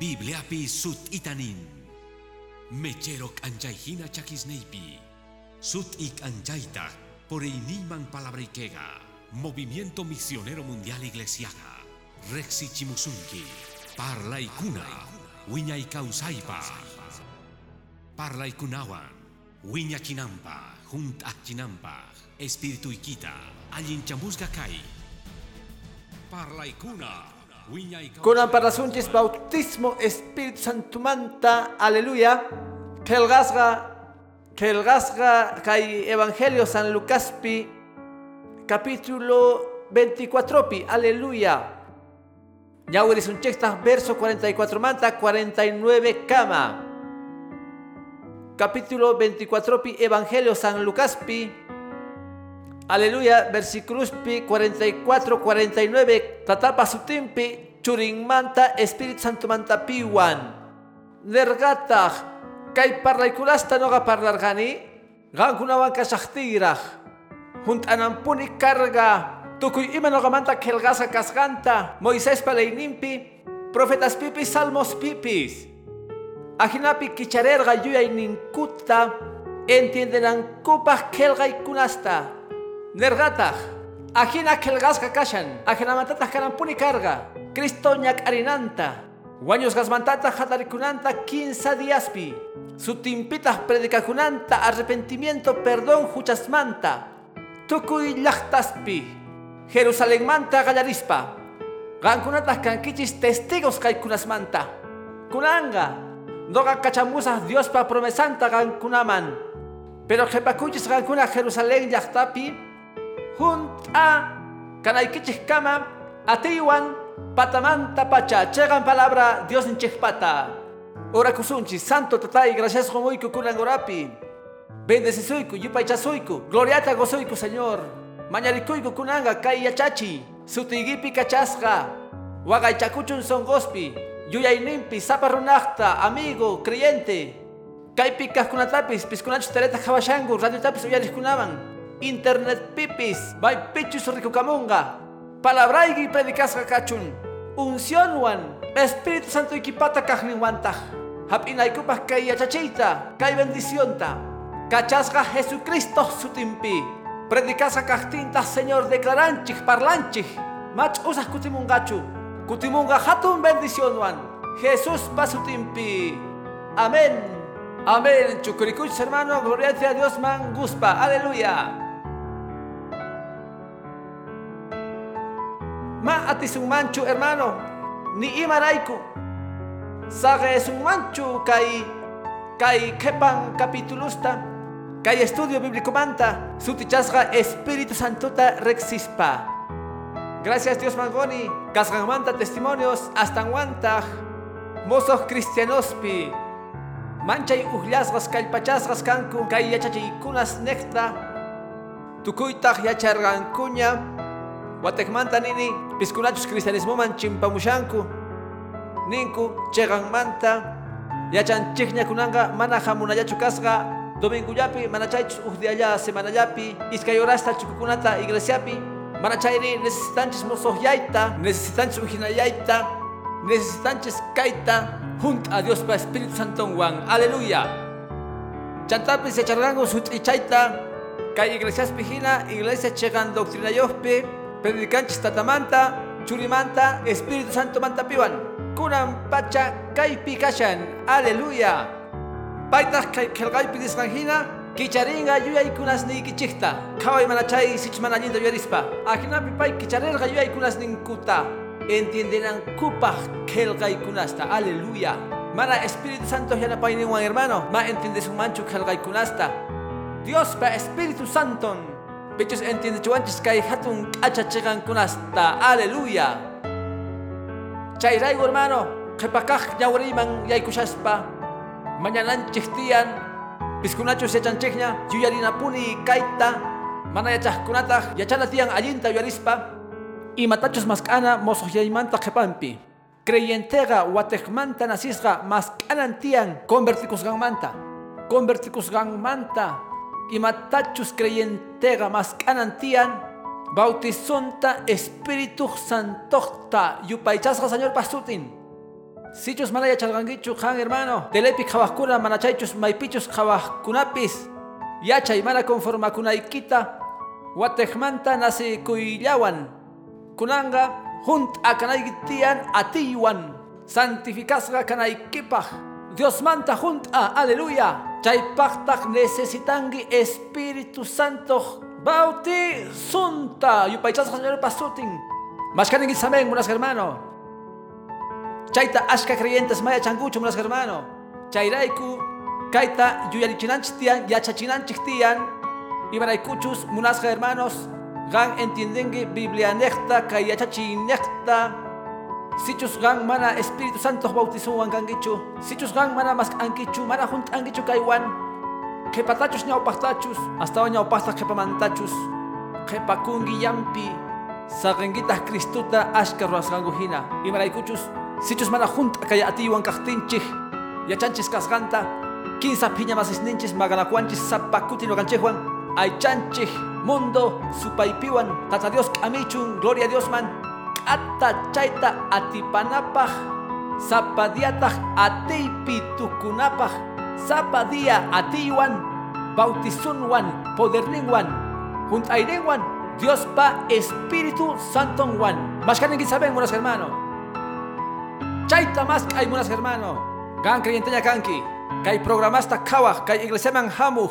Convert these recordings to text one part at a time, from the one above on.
Bibliapi sut itanin. Mecherok anjaihina chakisneipi. Sut ik anjaita por iniman palabrikega. Movimiento Misionero Mundial Iglesiaga. Rexi Chimusunki. Parla ikuna. Wiña ikausaipa. Parla ikunawan. Wiña chinampa. Junt chinampa. Espíritu ikita. Allin chamusga kai. Parla para sunchis bautismo Espíritu Santo manta, aleluya. Kelgasga, kelgasga kai Evangelio San Lucaspi, capítulo 24 pi, aleluya. Yahweh un verso 44 manta, 49 cama. Capítulo 24 pi, Evangelio San Lucaspi, Aleluya, versículos pi 44, 49, tatapa sutimpi, churing manta, Espíritu Santo manta piwan. Nergatah, kay parlaikulasta noga parlargani, gankunawan kasaktirah. Hunt anampuni karga, tukuy ima noga manta kelgasa kasganta, Moisés palaynimpi, profetas pipis, salmos pipis. Ajinapi kicharerga yuyay ninkuta, entiendenan kupah kelgay kunasta. Nergatah, ajina kelgasga kashan, ajinamantatah kanampuni karga, Cristo ñak arinanta, Guaños gasmantata hatarikunanta 15 díaspi, sutimpitah predicakunanta arrepentimiento perdón huchasmanta, tukuy llachtaspi, Jerusalén manta gallarispa, gankunatah kankichis testigos kaikunasmanta, kunanga, noga kachamusas Diospa promesanta gankunaman, pero jepakuchis gankuna Jerusalén llachtapi, junta. Kanaykichis kama atiwan patamanta pacha chegan palabra Dios en pata ora kusunchi santo tatay gracias homoiku kunan orapi. Bendecisuiku yupaychasuiku gloriata gozoiku señor. Mañarikuyku kunanga kay yachachi sutigipi kachasqa waqaychakuchun songospi yuyaynimpi saparunaqta amigo creyente. Kaypi kajkunatapis piskunachus tereta hawashanku radiotapis uyarishkunaman internet pipis bay pichus rikukamunga palabraygi predicasqa kachun uncionwan espíritu santo ikipata kajninwantaq hap'inaykupaq kay yachachiyta kay bendicionta. Kachasqa jesucristo sutimpi predicasqa kajtintaq señor declaranchik parlanchik mach usaq kutimungachu kutimunga hatun bendicionwan jesús pasutimpi amén. Amén. Chukurikuchis hermano. Gloria a Dios man guspa. Aleluya manchu hermano ni imaraiku sage manchu kai kai kepan capitulusta kai estudio bíblico manta sutichasga espíritu santuta rexispa. Gracias Dios mangoni kasgan manta testimonios hasta guanta mozos cristianospi. Manchay ujllasgas kallpachasgas kanku kay yachachikunas nekta. Tukuytaq yachargankuña watekmanta nini piskunachus cristianismo man chimpamushanku ninku cheganmanta yachanchikña kunanga mana hamunallachu kasqa domingullapi mana chaychus ujdialla semanallapi iskay horasta chukukunata iglesiapi mana chayri necesitanchis mosoqyayta necesitanchis ujinallayta necesitanchis kayta junto a Dios pa Espíritu Santo Juan aleluya chantapis yachargangu sut'ichayta kay iglesias pijina iglesia chegan doctrina yospi predicanchis tatamanta churimanta Espíritu Santo manta piwan. Kunan pacha kaypi kashan aleluya. Paytaq kay kelqaypi disqanhina kicharinga yuyaykunas niykichikta qhaway mana chay sich mana allinta yuyarispa ajinapi pay kicharirqa yuyaykunas ninkuta entiendenankupaq kelqaykunasta aleluya. Mana Espíritu Santo yanapayninwan hermano. Ma entiendesunmanchu kelqaykunasta Dios pa Espíritu Santo Pichos entiende chuanchis kay hatun acha chegan kunasta. Aleluya. Chayraigo hermano, kepakaj yawriman yaykushaspa. Mañanan chichtian, piskunachos yachanchikña, yuyarina puni kaita, mana yachajkunataj, yachana tian allinta yuyarispa. Y matachos maskana mosoh yaymanta kepampi. Creyentega watekmanta nasisga maskanan tian converticusganmanta. Converticusganmanta imatachus creyentega mas kanantian bautizonta Espíritu Santota yupaychasqa Señor pasutin Sichus manaya chalgangichu han hermano. Telepi kawakuna manachaychus maipichus kawakunapis. Yachay mana conformakunaykita. Watejmanta nasi kuillawan. Kunanga junt akanaykitian atiwan. Santificasga kanaykipaj. Dios manta junt a aleluya. Chaypaktak necesitangi Espíritu Santo bautizunta. Yupaychas señor pasutin. Mashkanin samen, buenas hermano. Chaita ashka creyentes maya changucho, buenas hermano. Chairaiku, kaita yuyarichinanchik tian, yachachinanchik tian. Ibaraykuchus, munas hermanos. Gan entiendengue Biblia necta, kay yachachi necta. Sichus gan mana Espíritu Santo bautizuan gangichu. Sichus gan mana mas angichu, mana junt angichu kaywan. Kepatachus ñaupastachus, hasta ñaupasta kepamantachus. Kepakungi yampi. Sagengitas Cristuta ashka ruasganguhina. Imaraykuchus, sichus mana junt kaya atiwan kahtinchih. Yachanchis kasganta. Quinza piña mas isninchis maganacuanchis zapakutino ganchejuan. Aychanchih mundo supaipiwan. Tata Dios kamichun, gloria a Dios man. Ata chaita atipanapaj. Zapadiataj atipi tukunapaj. Zapadia atiwan. Bautizunwan. Juntairenwan. Dios pa Espíritu Santo Juan. Más que saben, buenos hermanos. Chaita más hay buenos hermanos. Gan creyente kanki. Kai programasta kawaj, kai iglesia man hamuj.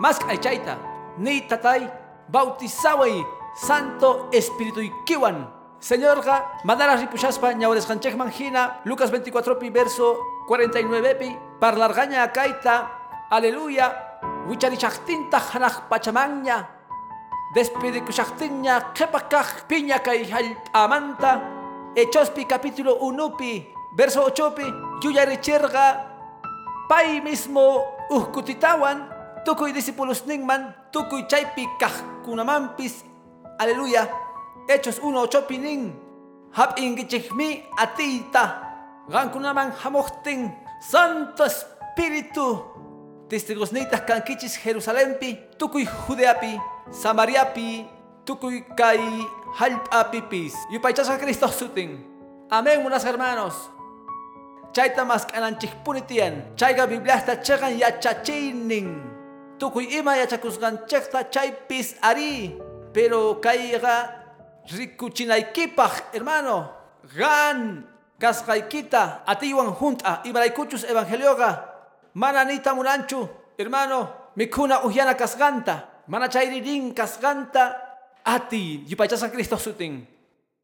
Más hay chaita. Ni tatay bautizawai Santo Espíritu y kiwan. Señor ga, madara ripushaspa ñaures manjina, Lucas 24 pi verso 49 pi, parlargaña kaita, aleluya, wicharichaktinta hanaj pachamanya, despide kushaktinya kepakaj piña kay amanta, Echospi capítulo 1 pi, verso 8 pi, yuyaricherga, pay mismo uhkutitawan, tukuy discípulos ningman, tukuy chaypi kahkunamampis, aleluya, Hechos 1 8 ning, hap ingichikmi atita, gankunaman hamochting, Santo Espíritu, testigos neitas kankichis Jerusalempi, tukuy Judeapi, Samariapi, tukuy kay halpapipis, yupaychas a Cristo sutin. Amén, unas hermanos. Chaita mas kananchikpunitian, chayga Bibliasta chegan yachachinin. Tukuy ima yachakusgan chekta chaypis ari, pero kayga rikuchinaykipaj, hermano. Gan kasqaykita atiwan junta ibaraykuchus evangelioga mananita munanchu, hermano. Mikuna uhyana kasganta, mana chayririn kasganta ati yupaychasa Cristo sutin.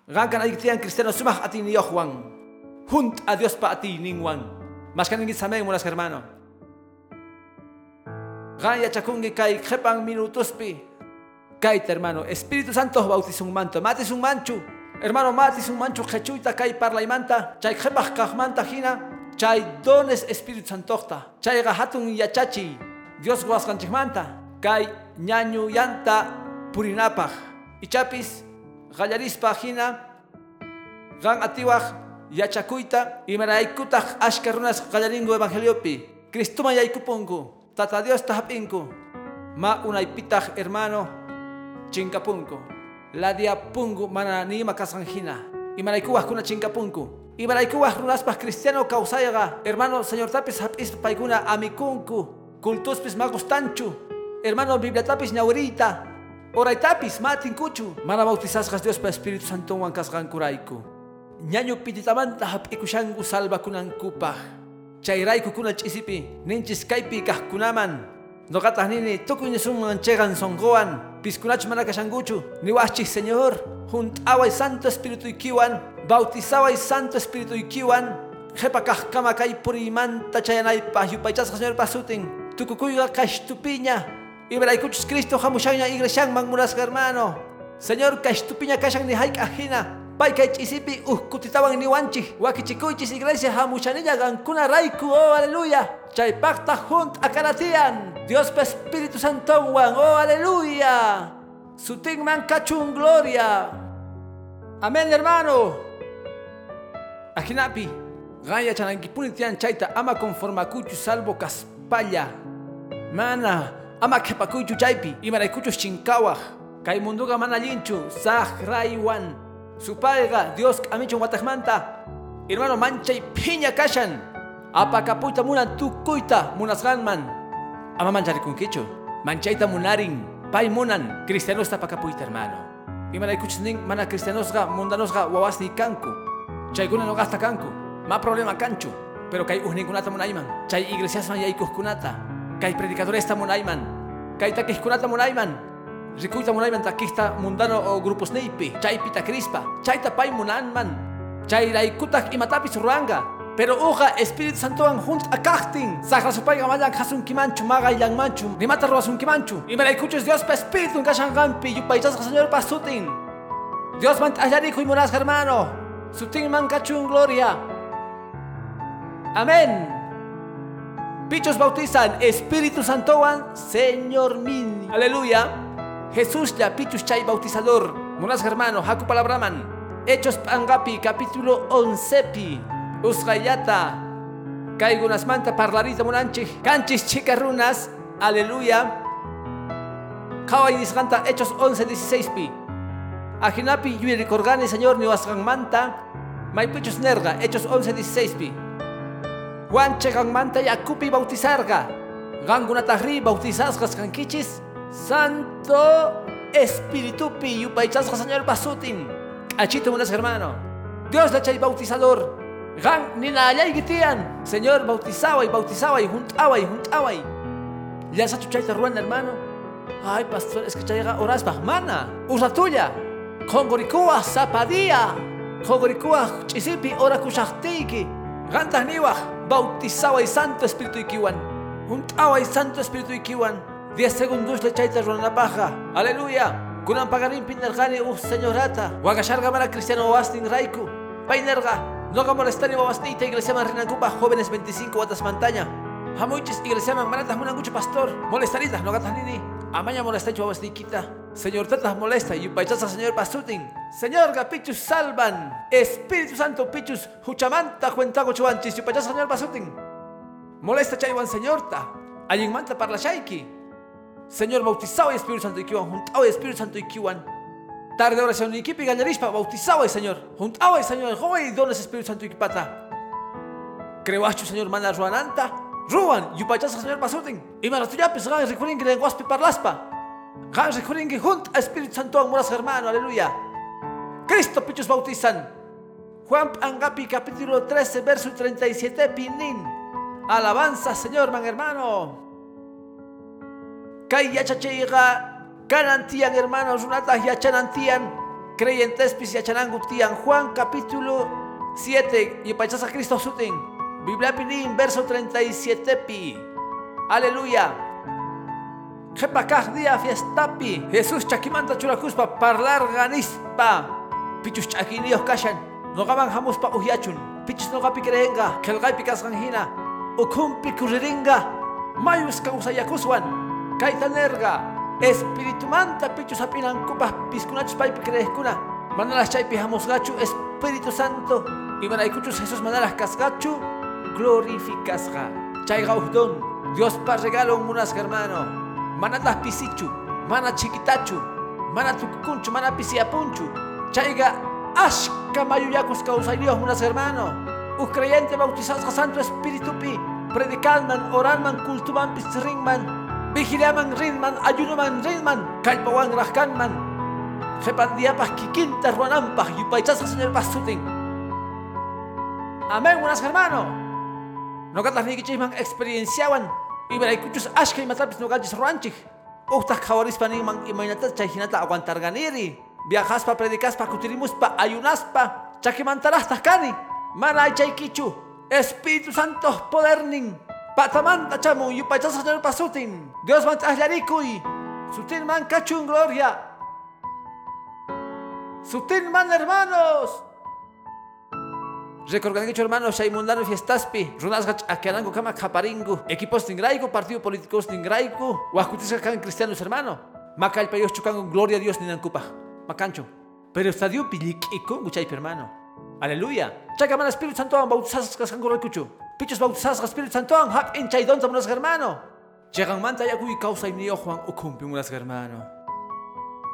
Gan kan ayiktian cristiano sumah ati ni Juan. Junt a Dios pa ati ningwan. Mas kan ingit samen munas hermano. Gan yachakungi kay khepang minutuspi. Kaita hermano, Espíritu Santo bautiza un manto, matis un manchu. Hermano, matis un manchu. Jechuita kay parlaimanta, chay khepach kahmanta hina, chay dones Espíritu Santota, chay gahatun yachachi, Dios guascanchimanta, kay ñañu yanta purinapaj, ichapis, gallarispa hina, gan atiwaj yachakuita, y maraikutaj ashkarunas gallaringo evangeliopi, Cristuma yaikupunku, tata Dios tahapinku, ma unaipitaj hermano, chinkapunku. La diapungu mana ni makasanjina. Y maraikuas kuna chinkapunku. Y maraikuas runaspas cristiano causaiga. Hermano, señor tapis hapis paikuna amikunku. Kultuspis magustanchu. Hermano, bibliatapis ñaurita. Oraitapis matinkuchu. Mana bautizasgas Dios pa Espíritu Santo wankasgan kuraiku. Ñaño pititamanta hapikushangu salva kunankupaj. Chayraiku kuna chisipi. Ninchis kaipi kahkunaman. Nogatah nini tukuy suman chegan songoan. Piskunach mana kashanguchu. Niwachi Señor. Juntaway Santo Espíritu ikiwan. Bautizaway Santo Espíritu ikiwan. Jepakah kama kay purimanta chayanaypah Señor pasutin. Tukukuyga kashtupiña. Ibraykuchus Cristo hamushaña iglesian manmuras hermano. Señor kashtupiña kashan ni haik ajina. Pai kay chisipi uhkutitawan niwanchi. Wakichikuychis iglesia hamushanilla gankuna raiku. Oh, aleluya. Chay pacta junt akanatian. Dios pa Espíritu Santo wan. Oh, aleluya. Suting man kachun gloria. Amén, hermano. Ajinapi. Gaya chanankipunitian chaita ama conformakuchu salvo kaspalla. Mana, ama kepakuchu chaypi. Imaraykuchu chinkawaj. Kay munduga mana linchu. Sah raiwan. Su padre Dios amichun watajmanta. Hermano, manchay piña kashan. Apakapuita munan tukuyta munasganman. Ama mancharicunkichu. Manchayta munarin. Pay munan. Cristianosta pakapuita, hermano. Imaraykuchnin mana cristianosga mundanosga wawasni kanku. Chaykuna no gasta kanku. Ma problema kanchu. Pero kay uhninkunata munayman. Chay iglesiasman yaykuhkunata. Kay predicadoresta munayman. Kay takihkunata munayman. Rikuyta munayman takista mundano o grupos neipi. Chaypita crispa. Chayta pay munanman. Chay raykutak imatapis ruanga. Pero uja Espíritu Santo an junt akachtin. Sakra supay gamayan hasun kimanchu maga yang manchu. Ni mata roasun kimanchu. Y me la escuches Dios pa Espíritu kashan gampi. Yupaychas Señor pa sutin. Dios man ayarico y moras hermano. Sutin man gloria. Amén. Pichos bautizan Espíritu Santo an Señor min. Aleluya. Jesús ya pichus chay bautizador. Monas hermano, haku palabraman. Hechos Pangapi, capítulo 11 pi. Usgayata. Kaigunas manta parlarita munanchi. Canchis chicarrunas. Aleluya. Kawai nisganta Hechos 11, 16 pi. Ajinapi yuri corgani señor ni wasgan manta. Maipichus nerga. Hechos 11, 16 pi. Juanche gang manta yakupi bautizarga. Gangunatahri bautizasgas kankichis. Santo Espíritu pi yupaichasga señor basutin. Achito unas hermano. Dios la chay bautizador. Gan ni na allá gitian. Señor bautizaba y bautizaba y juntaba y juntaba y. Ya sa chuchayta ruan hermano. Ay pastor es que chayga oras bahmana. Usa tuya. Kongorikua zapadía. Kongorikua chisipi ora kushahtiki. Gantas niwaj bautizaba y santo espíritu ikiwan. Juntaba y santo espíritu ikiwan. 10 segundos le chayta ruan paja. Aleluya. Kunan pagarin pinargani uh señorata. Wagasharga mara cristiano wastin raiku. Painerga. No molestar y babastita iglesia man rinacupa jóvenes 25 watas montaña. Hamuichis iglesia man manatas munangucho pastor. Molestaritas no gatas nini. Amaña molesta y babastiquita. Señor tatas molesta y paichasa señor pasutin. Señor gapichus salvan. Espíritu Santo pichus huchamanta cuentago chuanchis y paichasa señor pasutin. Molesta chaywan señorta. Allin manta parla shaiki. Señor bautizado y Espíritu Santo ikiwan, juntado y Espíritu Santo ikiwan. Tarde oración ikipi gallarispa, bautizado y Señor, juntado y Señor, joven y dones Espíritu Santo ikipata. Crewachu Señor mana ruananta, ruan, yupachasa Señor pasutin. Y maratuyapis gan recurin que lenguaspi parlaspa. Gan recurin que junto a Espíritu Santo amoras hermano, aleluya. Cristo pichos bautizan. Juan Angapi capítulo 13 verso 37 pinin. Alabanza Señor man hermano. Kay yachachayga kanantian hermanos runatas yachanantian creyentes pis yachanangutian. Juan capítulo 7 y pachasa Cristo sutin Biblia pinin verso 37 pi. Aleluya. Jepakaj día fiestapi Jesús chakimanta churacuspa parlar ganispa. Pichus chakinios kashan Nogaban hamuspa uhyachun. Pichus nogapi creenga Kelgai pikas ganjina Ukumpi kuriringa Mayus kausayakuswan Kaitanerga, Espíritu Manta pichu sapinan kupas piskunachus paipi creeskuna. Manalas chaypi gachu Espíritu Santo. Y manaikuchus Jesús manalas kasgachu glorificasga. Chayga uhdon, Dios pa regalo munas hermano. Manatas pisichu, mana chiquitachu, mana tukunchu, mana pisiapunchu. Chayga ashka mayuyacus causarios munas hermano. Us creyente bautizados Santo Espíritu pi. Predicanman, oranman, cultuman, pisringman, Vigilaman rinman, ayunaman rinman, kalpawan rahkanman. Jepandiapas kikinta ruanampas, yupaychasa señor pasutin. Amén, buenas hermano. No gatas ni kichisman experienciawan. Y veraykuchus ashka y matapis no gachis ruanchik. Ustas kawarispa niman imaynata chayhinata aguantar ganiri. Viajaspa, predicaspa, kutirimuspa, ayunaspa. Chakimantarastas kani. Mana ay chaykichu. Espíritu Santo podernin. Patamanta chamu yupachasa señor pasutin. Dios man ahllarikuy. Sutin man cachun gloria. Sutin man hermanos. Recorgan que hermanos shaimundano fiestaspi. Runas gach akerango kama kaparingu. Equipos tingraiku, partido políticos tingraiku. Huascutisca kan cristianos hermano. Macal payos chukango gloria a Dios ni nancupa. Macancho. Pero estadio pilik ikon guchay hermano. Aleluya. Chacaman Espíritu Santo bautizas kaskango kuchu. Pichos bautizados Espíritu Santo, hak en chaydon tamunas hermano. Llegan manta ya kui causa y nio Juan ukumpi munas hermano.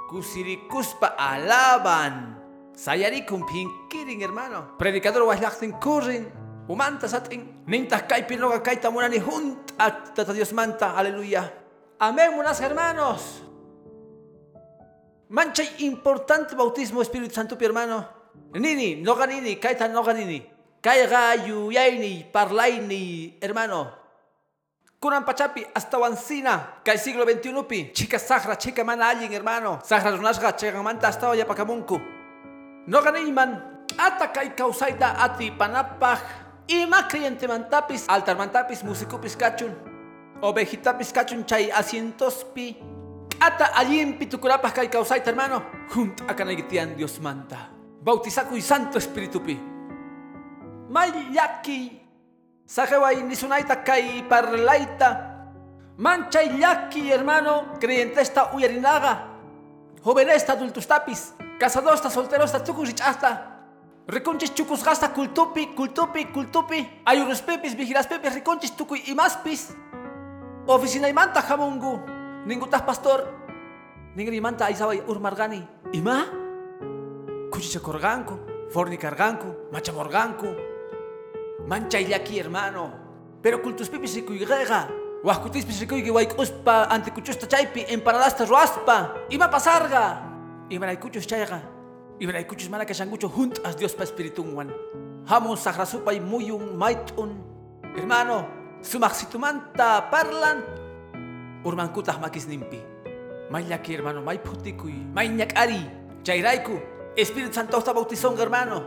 Kusirikuspa alaban. Sayarikun pinkirin, hermano. Predicador waslaktin kurin. Umanta satin. Nintas kaipi loga kaita munani junta. Tata Dios manta. Aleluya. Amén, munas hermanos. Mancha importante bautismo Espíritu Santo, mi hermano. Nini, no ganini, kaita no ganini. Yaini, parlaini, hermano. Kunan pachapi hasta wancina, kay siglo XXI pi, chica sahra, chica mana alguien hermano, sahra runasga, chica manta hasta ya pakamunku. No man, ata kay kausaita ati panapaj, ima cliente mantapis, altar mantapis, musicupis kachun, ovejitapis kachun chay asientos pi, ata allin pitukurapaj kay kausaita hermano, junt akanagitian Dios manta, bautizaku y santo espíritu pi. Mayaki Sajeway nisunaita kay parlaita. Manchay yaki, hermano, creyentesta uyarinaga. Jovenesta adultustapis. Casadosta, solterosta, tukusichasta. Riconchis chukus gasta kultupi, kultupi, kultupi. Ayurus pepis, vigilas pepis, riconchis tukuy imaspis. Oficina imanta jamungu. Ningutas pastor. Ningri imanta aizaway urmargani. Ima? Kuchichakorganku, fornicarganku, machamorganku. Mancha aquí, hermano. Pero cultus pipis y cuigrega. Huascutis pisikuigi waik'uspa antikuchusta chaypi empanadasta ruaspa. Ima pasarga. Imaraykuchus chayqa imaraykuchus mana kashankuchu juntas Diospa espiritunwan hamun sagrasupay muyun mait'un. Hermano sumaksitumanta parlan urmankutaq makisninpi may llaki hermano may ñak'ari chayrayku Espíritu Santo está bautizonga hermano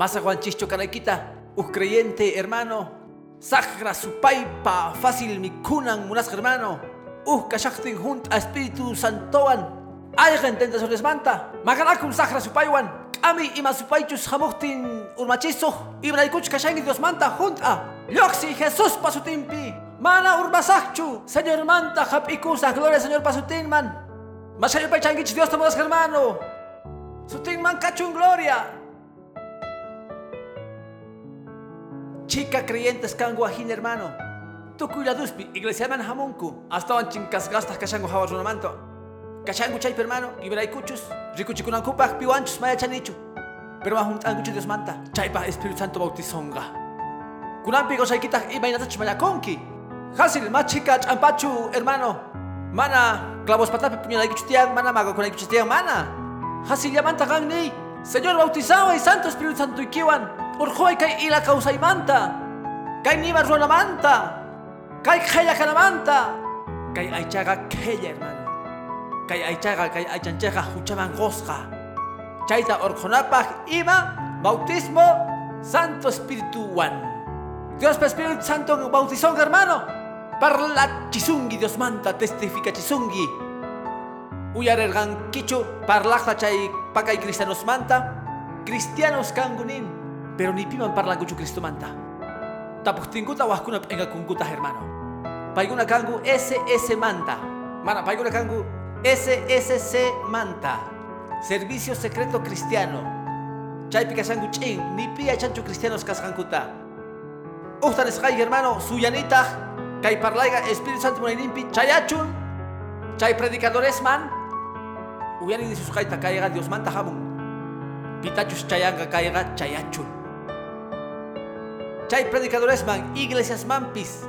masaqwanchishchu urmaqta Masaguanchicho canaikita, us creyente hermano, sagra su paipa, fácil mi kunan munas hermano, us kashaktin junt a Espíritu Santoan, Aygen tenta su desmanta, magarakun sagra su paiwan, kami ima su paichus hamuktin urmachiso, ibraikuch kashangi Dios manta junt a, Yoxi Jesús pasutimpi, mana urmasakchu, Señor manta hapikusa, gloria Señor pasutin man, Masayo paichangich Dios tomas hermano, sutin man cachun gloria, Chica creyentes kanguajin hermano. Tukuila duspi, iglesia man hamunku. Hasta van chinkas gastas kashango hawas manto. Kashango chay hermano. Rikuchikunan kupak piwanchus maya chanichu. Pero mahun anguchu Dios manta. Chaypa Espíritu Santo bautizonga. Kunampi gosaykita imaynatach mayakonki. Hasil ma chica champachu hermano. Mana clavos patapi puñalaykuchu tiyan, mana mago kunaykuchu tiyan, mana. Hasil yamanta gangni. Señor bautizado y Santo Espíritu Santo y kiwan. Urjoy kay ila manta, Kay nima manta, Kay kaya kanamanta. Kay aychaga kaya hermano. Kay aychaga kay aychancheja huchaman gosga. Chaita orjonapaj ima bautismo Santo Espíritu One. Dios Espíritu Santo bautizó hermano. Parla chisungi Dios manta testifica chisungi. Uyarergan kichu parlaja chay pakay cristianos manta. Cristianos kangunin pero ni piman parlan kuchu Cristo manta. Tapos tinguta waskuna enga kunguta hermano. Paiguna kangu SS manta. Mana paiguna kangu SSC manta. Servicio secreto cristiano. Chay pikasangu chin ni pia chancho cristianos kaskankuta. Ustan eskai hermano suyanita kay parlaiga Espíritu Santo munayimpi chayachun. Chay predicadores man. Uyani di suskaita kayga Dios manta hamun. Pitachus chayanga kayga chayachun. Chay predicadores man, iglesias mampis.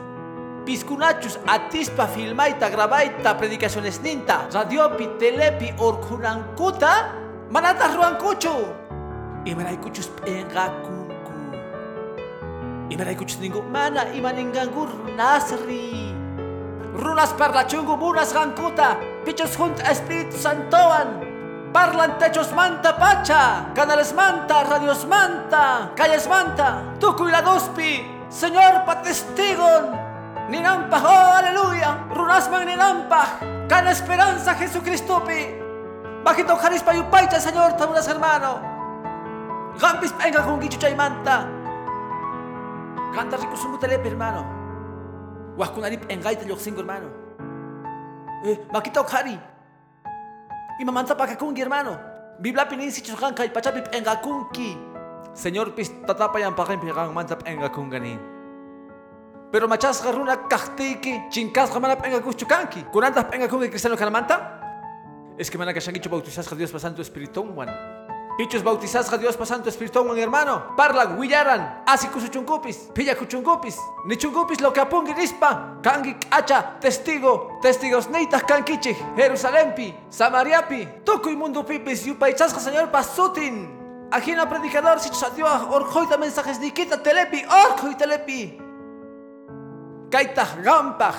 Piscunachus, atispa, filmaita, grabaita, predicaciones ninta, radiopi, telepi, orkunankuta, manata ruankuchu. Imaraykuchus pengakunku. Imaraykuchus ningu, mana imaningangur nasri. Runas parlachungu, munas gankuta, pichos junt Espíritu Santoan. Parlan techos manta pacha, canales manta, radios manta, calles manta, tucu y la dospi, Señor patestigon, ninampa, oh aleluya, runasman ninampa, can esperanza Jesucristo pi, bajito jarispa yupaicha Señor, tabunas hermano, gampis venga con guicho manta, canta rico su telepe hermano, huascunarip engaita yoxingo hermano, eh, bakito jari, Imamanta pakakunki hermano. Biblapi nisi chukanka pachapi engakunki. Señor pis tatapayan pakin pikan manta engakungani. Pero machas garuna kahtiki, chinkas gamana engakuchukanki. Kunantas engakunki cristiano kanamanta? Es que mana kashangichu bautizas a Dios pasando Espíritu Juan. Pichos bautizas a Dios pasando Espíritu Juan, hermano. Parlan, huillaran, así kusuchunkupis, pilla kuchunkupis, ni chunkupis lo que apungi rispa, kangi acha, testigo, testigos neitas kankichi, Jerusalempi, Samariapi, tukuy mundo pipis, yupaichas Señor pasutin. Ajina predicador, si Dios, orjoita mensajes nikita telepi, orjoi telepi. Kaita gampaj.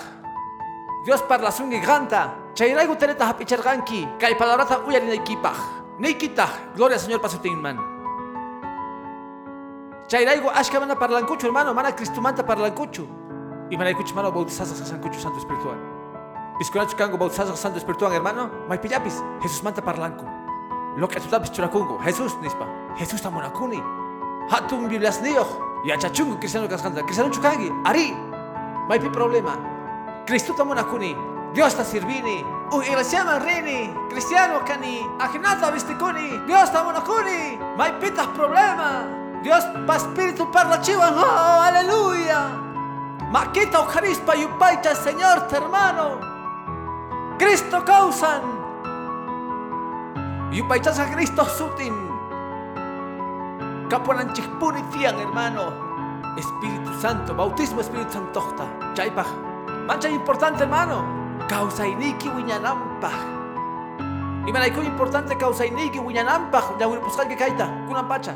Dios parla sungi ganta. Chayraigu teneta hapicharganki. Kay palabrata uyarinaykipaj. Nikitaj. Gloria al Señor pasutin man. Chayraigu ashka mana parlankuchu hermano. Mana cristumanta parlankuchu. Y manaykuchu mano bautizazas sankuchu santo espiritual. Pisconachu kango bautizazas santo espiritual hermano. Maipillapis. Jesús manta parlanku. Lo que tú tapis churakungo. Jesús nispa. Jesús tamonakuni. Hatun Biblias niyo. Yachachungu cristiano kasganta. Cristiano chukangi. Ari. Maipi problema. Cristo tamonakuni. Dios está sirvini. Un iglesia rini. Cristiano kani. Ajinata vistikuni. Dios tamonakuni. Maipitas problema. Dios pa espíritu parla chivan. Oh, aleluya. Maquita o carispa y upaita Señor, te hermano. Cristo causan. Y upaitas a Cristo sutin. Caponan chispuni tian, hermano. Espíritu Santo, bautismo Espíritu Santo. Chaipaj. Mancha importante, hermano. Causa iniki wiñanampaj. Y malaiko importante causa iniki wiñanampaj. Que kaita. Kunan pacha.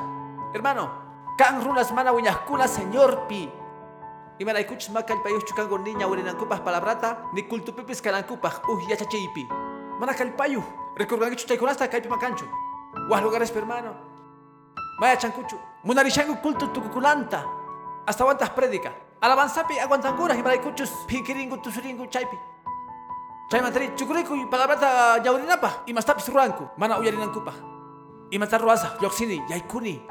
Hermano. Kan runas mana wiñaskuna señor pi. Y malaikuch makal payus chukango niña urinankupas palabrata. Ni kultupipis kalankupas. Uh yachachipi. Mana kalpayu. Recorgan que chuchaykunasta kaipi makanchu. Guas lugares, hermano. Maya chancuchu. Munarishangu culto tucuculanta. Hasta aguantas prédica. Alabanzapi aguantan curas y maraicuchus. Pikiringu tusuringu chaipi. Chay matari chukuriku y palabrata yaurinapa. Y mastapis ruanku. Mana uyarinankupa. Y matar ruasa. Yoxini. Yaikuni.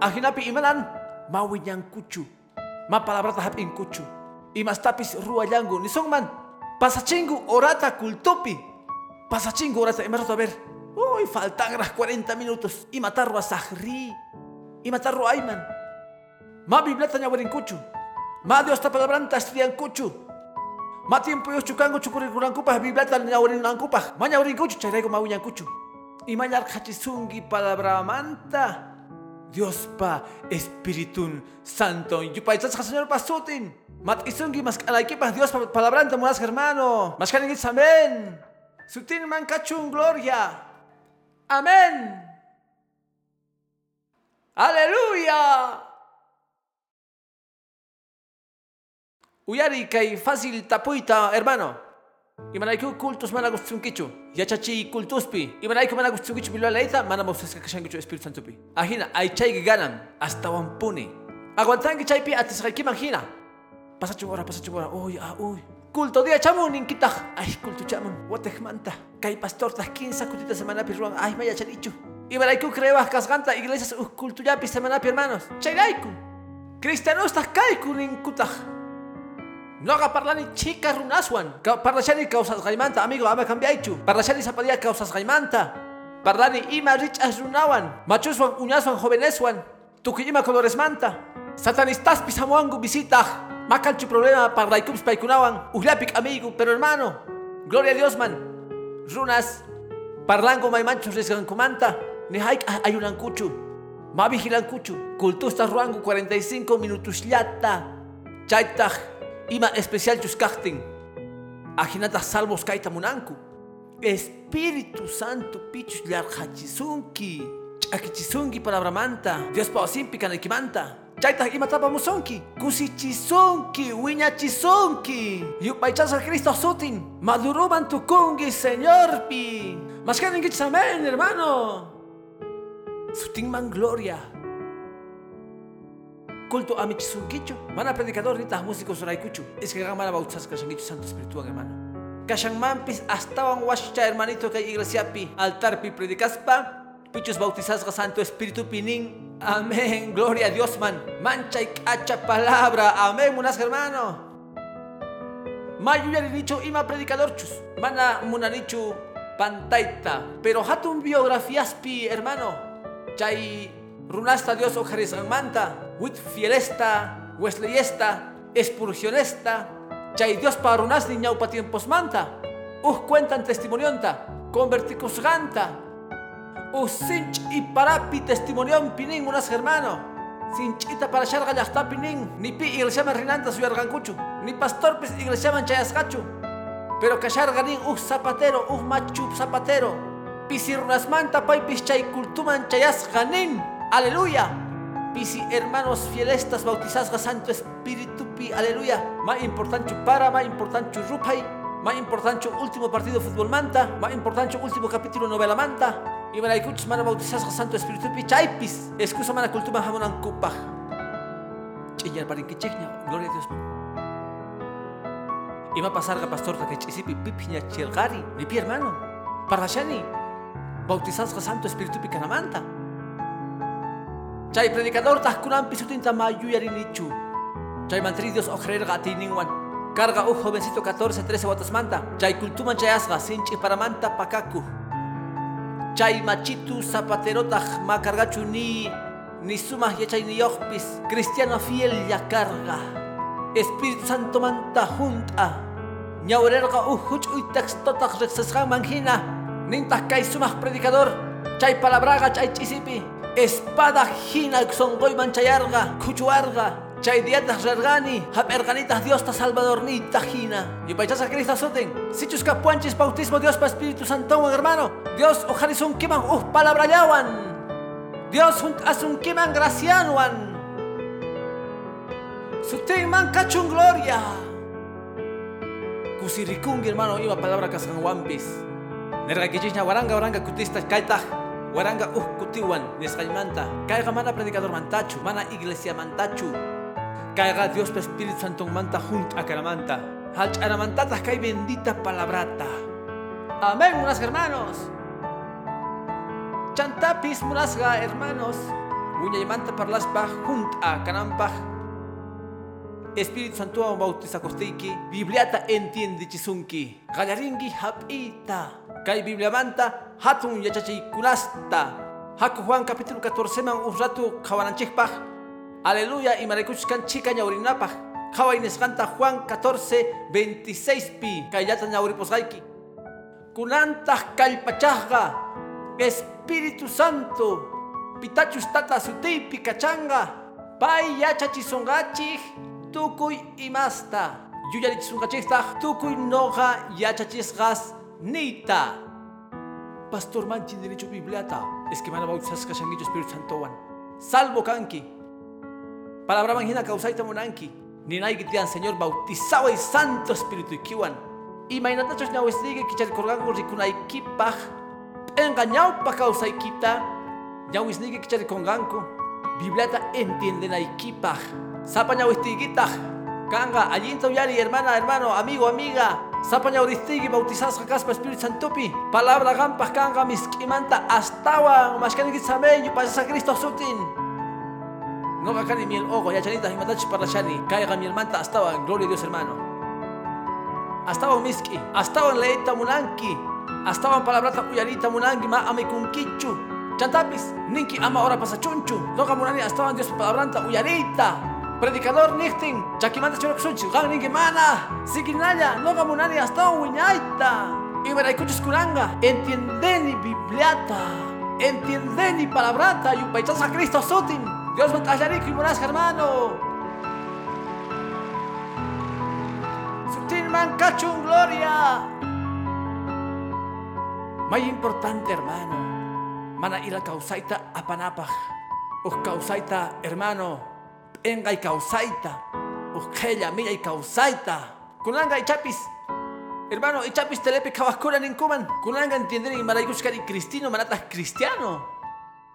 Ajinapi imanan. Mawinyankuchu. Ma palabrata hapinkuchu. Y mastapis ruayangu. Ni son man. Pasachingu orata kultupi. Pasachingu orata. Y a ver. Uy, faltan las 40 minutos. Y matarlo a Sahri. Y matarlo a Ayman. Ma bibleta ñawarinkuchu. Ma Dios ta palabranta estudiankuchu. Ma tiempo yo chukango chukurikurankupa bibleta ñawarinankupa. Ma ñawarinkuchu chayraigo ma uñankuchu. Y ma yarkachisungi palabra manta. Dios pa Espiritun Santo. Yupaitzas Señor pasutin. Mat isungi mas alaikipas Dios pa palabranta mulas hermano. Mas kaningits amén. Sutin man kachun gloria. Amén. Aleluya. Uyari kay fácil tapuita, hermano. Imanayku cultus mana gustunkichu. Yachachi cultuspi. Imanayku mana gustunkichu bilwa leita mana mosesca kashankichu Espíritu Santo pi. Ajina, ay chay ganan hasta wampuni. Aguantanki chaypi atisqayki manjina. Pasachu hora, pasachu hora. Uy, ah, uy. Culto dia chamun inkitah. Ay, culto chamun. Watek manta. Kay pastor tas 15 kutita semana pirruan. Ay, maya chalichu. Imanayku creebas kasganta iglesias uh culto yapi semana pi hermanos. Chayraiku. Cristianos tas kaiku ninkutah. No haga parlani chica runaswan. Parlashani causas gaimanta, amigo, ama cambiaichu. Parlashani zapadía causas gaimanta. Parlani ima rich as runawan. Machuswan uñaswan joveneswan. Tukiyima colores manta. Satanistas pisamuangu visita. Macanchu problema para ikups paikunawan. Uhlapik amigo, pero hermano. Gloria a Dios man. Runas. Parlango maimanchu resgankumanta. Ni haik ayunankuchu. Ma vigilankuchu. Cultusta ruangu 45 minutos yata. Ima especial chuskachtin. Ajinata salvos kaita munanku. Espíritu Santo pichus larhachisunki. Chakichisunki palabra manta. Dios pa osimpi kanekimanta. Chaita ima tapa musonki. Kusichisunki. Wiñachisunki. Yupaichas a Cristo sutin. Maduruban tukungi, Señor pi. Mascanen amén, hermano. Sutin man gloria culto a michisunkichu. Mana predicador ni tas músicos raikuchu. Es que mana bautizas kashankichu santo espiritual hermano. Kashan mampis astawan wascha hermanito que iglesia pi altar pi predicaspa. Pichos bautizas santo espíritu pinin. Amén. Gloria a Dios man. Mancha y cacha palabra. Amén, munas hermano. Mayu dicho ima predicador chus. Mana munanichu pantaita. Pero hatun biografías pi hermano. Chay runasta Dios o manta. Whitfielesta, Wesleyesta, Espursionesta, Chay Dios para runas niñaupa tiempos manta. Us cuentan testimonionta. converticusganta. Usinch y parapi testimonión pinin unas hermano. Sinchita para sharga llaqta pinin. Ni pi iglesia rinanta suyargankuchu. Ni pastor pis iglesia chayasgachu. Pero kasharga nin uh zapatero, uh machu zapatero. Pisirunasmanta pay pis chay kultuman chayasga nin. Aleluya. Pisi hermanos fielestas bautizasga Santo Espíritu pi. Aleluya. Más importante para, más importante rupay. Más importante último partido fútbol manta. Más importante último capítulo novela manta. Y me la escuchas mana bautizas Santo Espíritu pi chaipis. Excusa mana cultura jamonan kupaj. Chillar para que. Gloria a Dios. Y a pasar a pastor que chisipi pipiña chilgari. Ni pi hermano. Para shani. Bautizas Santo Espíritu pi canamanta. Chay predicador tahkunan pisutinta mayuyarinichu. Chay mantridios ojrer gatiniwan. Carga un jovencito 14, 13 botas manta. Chay kultuman chayasga, sinchi para manta pakaku. Chay machitu zapaterotah ma cargachu ni ni sumah ya chay ni yohpis. Cristiano fiel ya carga. Espíritu Santo manta junta. Ñaurerga uhuch uy textotah rexesgan manjina. Nintah kay sumah predicador. Chay palabraga chay chisipi. Espada hina songoy manchayarga. Kuchuarga. Chay diatas rergani, hap erganitas Dios ta salvador ni tajina. Y paichas a Cristo soten. Sichus capuanchis bautismo Dios pa Espíritu Santo, hermano. Dios ojaris un kiman uh palabra yawan. Dios junt as un kiman gracianuan. Sutin man cachun gloria. Kusirikungi hermano iba palabra kaskan wampis. Nerga waranga waranga kutista kaitah. Waranga uh kutiwan nisqaymanta. Kayqa mana predicador mantachu, mana iglesia mantachu. Dios per Espíritu Santo manta junto a caramanta. Halcharamantata kay bendita palabrata. Amén, unas hermanos. Chantapis munasga hermanos. Uña manta parlaspa junto a canampa. Espíritu Santo bautiza costeiki. Bibliata entiende chisunki. Gallaringi hapita. Kay Biblia manta hatun yachachi kunasta. Haku Juan capítulo 14 man un rato kawananchikpaj. Aleluya y marikuchkan chica ñaurinapaj. Kawai nescanta Juan 14, 26 pi. Kayata ñauriposgaiki. Kunantah kalpachajga. Espíritu Santo. Pitachus tata sutipi kachanga. Pai yachachisongachij. Tukuy imasta. Yuyarichisongachijtaj. Tukuy noja yachachisgas nita. Pastor manchin derecho bibliata. Es que van a bautizar kashanguillo Espíritu Santo wan. Salvo kanki. Palabra manjina causaita monanki. Ni naigitian Señor bautizado y Santo Espíritu ikiwan. Y mainatachos ñawestige kicharkorgango rikunaikipaj. Engañao pa causaikita. Ñawisnige kicharkonganko. Bibliata entienden aikipaj. Sapa ñawistigitaj. Kanga, allinta uyari, hermana, hermano, amigo, amiga. Sapa ñauristigi bautizas caspa Espíritu Santupi. Palabra gampas kanga miskimanta astawan. Mashkanigitsameyo pasasa Cristo sutin. No gakani miel ogo, ya chanita y matachi para shani. Caiga mi hermanta hasta gloria a Dios hermano. Hasta miski, hasta leita munanki, hasta palabrata uyarita munanki ma amikunkichu. Chantapis, ninki ama ora pasachunchu. Loga munani hasta Dios palabranta uyarita. Predicador nichting, chakimanta chorok sunchi, gang ninki mana. Sikinaya, loga munani hasta uñaita. Y veraykuchus kuranga, entiendeni bibliata. Entiendeni palabrata, y a Cristo sutin. Dios me tallaré y moras hermano. Sutil man cachun gloria. Más importante hermano. Mana ila causaita apanapaj. Us causaita hermano. Enga y causaita. Us kella milla y causaita. Kunanga y chapis. Hermano, y chapis telepe kawaskura ninkuman. Kunanga entienden y marayuskari cristino manatas cristiano.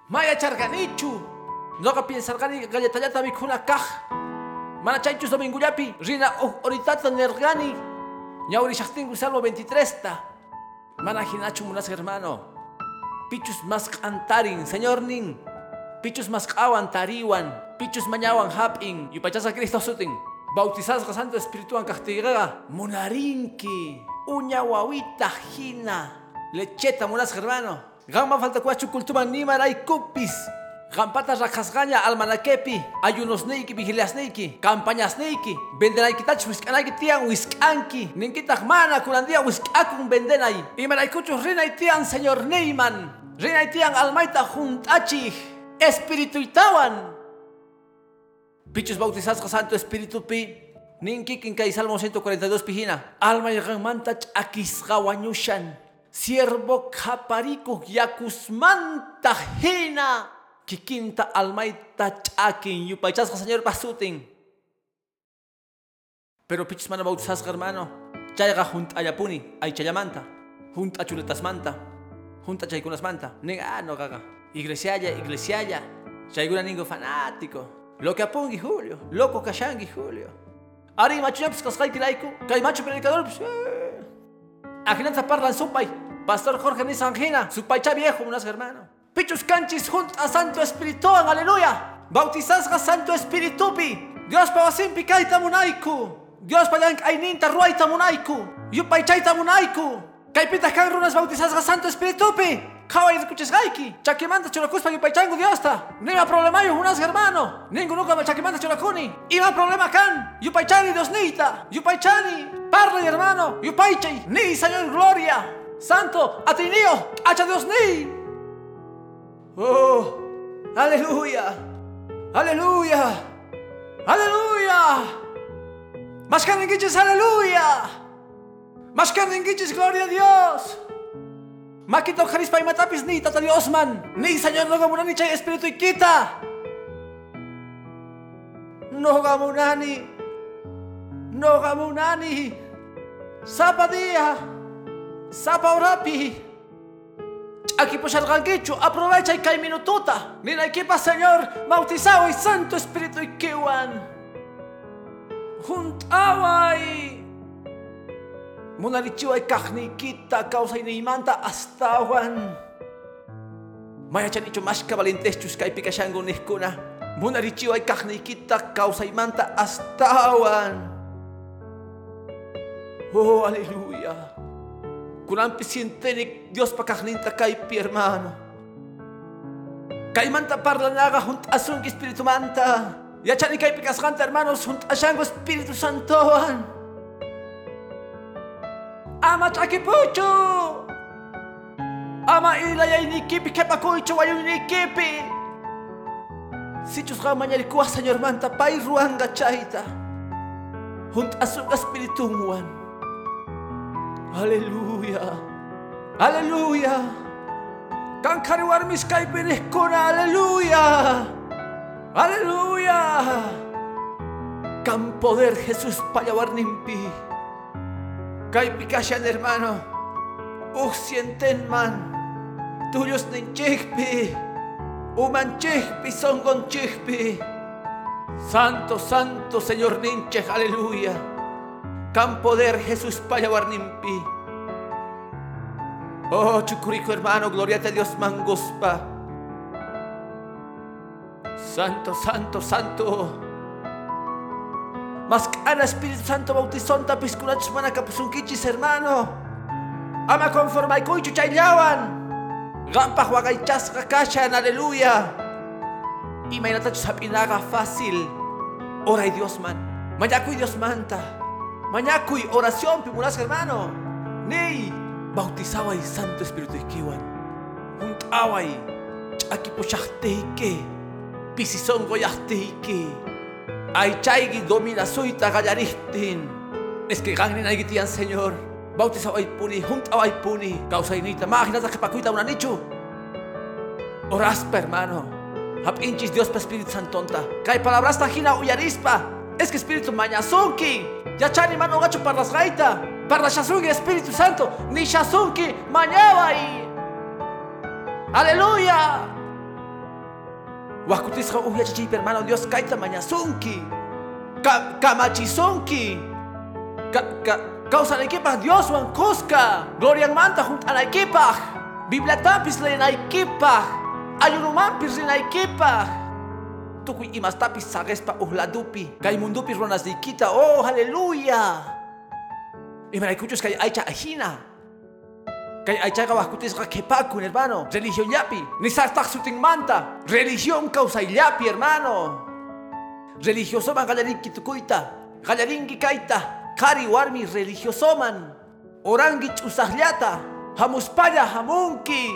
Maya charganichu. Noga piensargani galletallata mikuna kaj. Mana chaychus domingullapi, rina oritata nergani. Ñauri shachtingu salmo 23 ta. Mana hinachu munas hermano. Pichus mas cantarin, señor nin. Pichus mas kawan tariwan. Pichus mañawan hapin. Yupachasa Cristo sutin. Bautizas Santo Espíritu ang kahtigaga. Munarinki. Uña wawita hina. Lecheta munas hermano. Gama falta kuachu kultuman ni maray kupis. Gampata rakasgaña almanakepi, ayunosneyki, vigiliasneyki, campañasneyki, vendenaykitach wiskanayki tian wiskanki, ninkitaq mana kunandia wiskakun vendenay. Imanaykuchus rinay tian señor Neyman, rinay tian almayta juntachij, espirituitawan. Pichus bautizasqa santo espíritu pi, ninkikin kay Salmo 142 pijina, alma yagamantach akisqa wañushan, siervo kapariku yakusmanta hina. Kikinta almaita chakin yupaychasqa señor pasutin. Pero pichis mana bautizasqa hermano. Chayqa junt'allapuni aychallamanta. Junta chuletasmanta. Junta chaykunasmanta. Ning ah no gaga. Iglesialla, iglesialla. Chaykuna ningo fanático. Lo que apungi Julio. Loco kashangi Julio. Ari machuñapis kasqaykilayku. Kay machu predicador pues. Eh. Ajinanta parlan supay. Pastor Jorge Nisangina. Supaycha viejo unas hermano. Pichus canchis junta Santo Espíritu, aleluya. Bautizasga Santo Espíritu pi. Dios pa wasimpi kaita munaiku. Dios pa yank aininta ruaita munaiku. Yupay chaita munaiku. Kaipita kan runas bautizasga Santo Espíritu pi. Kawai escuches gaiki. Chakimanta churakuspa yupay changu Diosta. Nima problema yo unas hermano. Ninguno kama chakimanta churakuni. Ima problema kan. Yupay chani Dios nita. Yupay chani. Parla hermano. Yupay chay. Ni Señor gloria. Santo, atinio, hacha Dios ni. Oh, aleluya, aleluya, aleluya. Más que aleluya. Más que gloria a Dios. Makito Jarispa y matapis ni tata Dios man. Ni Señor no gamunani chay espíritu y quita. No gamunani. No gamunani. Sapa día. Sapa orapi. Aquí pues ranquicho, aprovecha y cae minutota. Mira equipa Señor, bautizado y Santo Espíritu y kiwan. Y kajnikita causa y neimanta astawan. Maya chanicho mashka valentechus kai pikashango nihkuna. Munarichiwa y kajnikita causa y manta astawan. Oh, aleluya. Kunan pisientenik Dios pakakninta kay pi hermano. Kay manta parlanaga junt asung Espiritu Manta. Yachani kay pikaskanta hermanos junt asango Espiritu Santoan. Ama chakipucho. Ama ilay nikipi kepakucho wayo nikipi. Sichus ka manyalikuha Señor Manta pay ruanga chaita. Junt asung Espiritu Muan. Aleluya. Aleluya. Kan karuar mis kay pinihkuna. Aleluya. Aleluya. Kan poder Jesús payawar nimpi. Kay pikasyan hermano. Sienten man. Tuyos nin chihpi. Uman chihpi songon chihpi. Santo, santo Señor ninche, aleluya. Can poder Jesús para nimpi. Oh, chucurico hermano, gloria a Dios mangospa. Santo, santo, santo. Mas cara Espíritu Santo bautizón tapiskunach mana kapusunkichis hermano. Ama conforma y cuichu chaylawan. Gampa huagaychas kakashan, aleluya. Y mainatach sapinaga fácil. Ora y Dios man. Mayaku Dios manta. Mañacuy, oración, pimuras hermano. Ney, bautizaba y Santo Espíritu Ikiwan. Juntaba y chaki pochahteike. Pisison goyahteike. Ay chaigi domina suita gallaristin. Es que gangren ay Señor. Bautizaba y puni, juntaba y puni. Causa inita, imagínate que pacuita una nicho. Oraspa, hermano. Hap inchis Dios pa Espíritu Santonta. Cae palabras tajina uyarispa. Es que Espíritu mañazonki. Ya chani mano gacho para las gaita. Para la shasungi Espíritu Santo. Ni shasunki mañaba y. Aleluya. Wakutisja uya chichi hermano Dios kaita mañasunki. Kamachizonki. Causa la equipa Dios wan kuska. Gloria manta junto la equipa. Biblia tapis le na equipa. Ayunumampis le na equipa tukuy imastapis sagespa uhladupi kay mundupi ronas dikita oh haleluya imaraykuchus kay aycha ajina Kay aychaga waskutisqa kepakun, hermano. Religión yapi. Ni sartaq sutin manta. Religión causa yapi, hermano. Religiosoman gallarinki tukuyta. Gallarinki kaita. Kari warmi religiosoman. Orangi ch'usaqllata. Hamuspalla hamunki.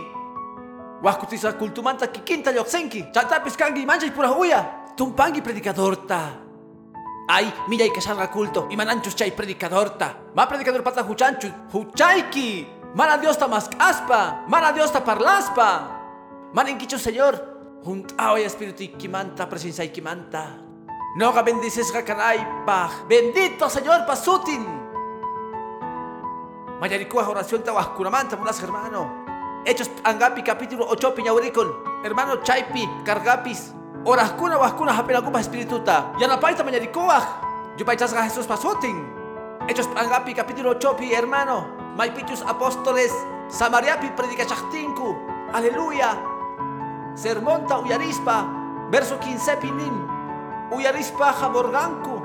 Waskutisqa kultumanta kikinta lluqsinki. Chantapis kanki manchay pura uya. Tumpangi predicadorta. Ay, mira y que salga culto. Y mananchus chay predicadorta. Ma predicador pata huchanchu. Huchayki. Mana Dios ta más aspa. Mana Dios ta parlaspa. Maninkichu señor. Juntao y espíritu ikimanta, presencia ikimanta. Noga bendices gakanaypaj. Bendito señor pasutin. Mayarikuaj oración tahuascuramanta, munas hermano. Hechos Angapi capítulo 8 piñauricon. Hermano Chaipi, Cargapis. Orascuna wascuna hapenacupa espirituta. Yanapaita mañarikuaj. Yupaichasga Jesús pasutin. Hechos Angapi capítulo 8 pi hermano. Maipichus apóstoles. Samariapi predicachachtinku. Aleluya. Sermonta uyarispa. Verso 15 pinin. Uyarispa jamorganku.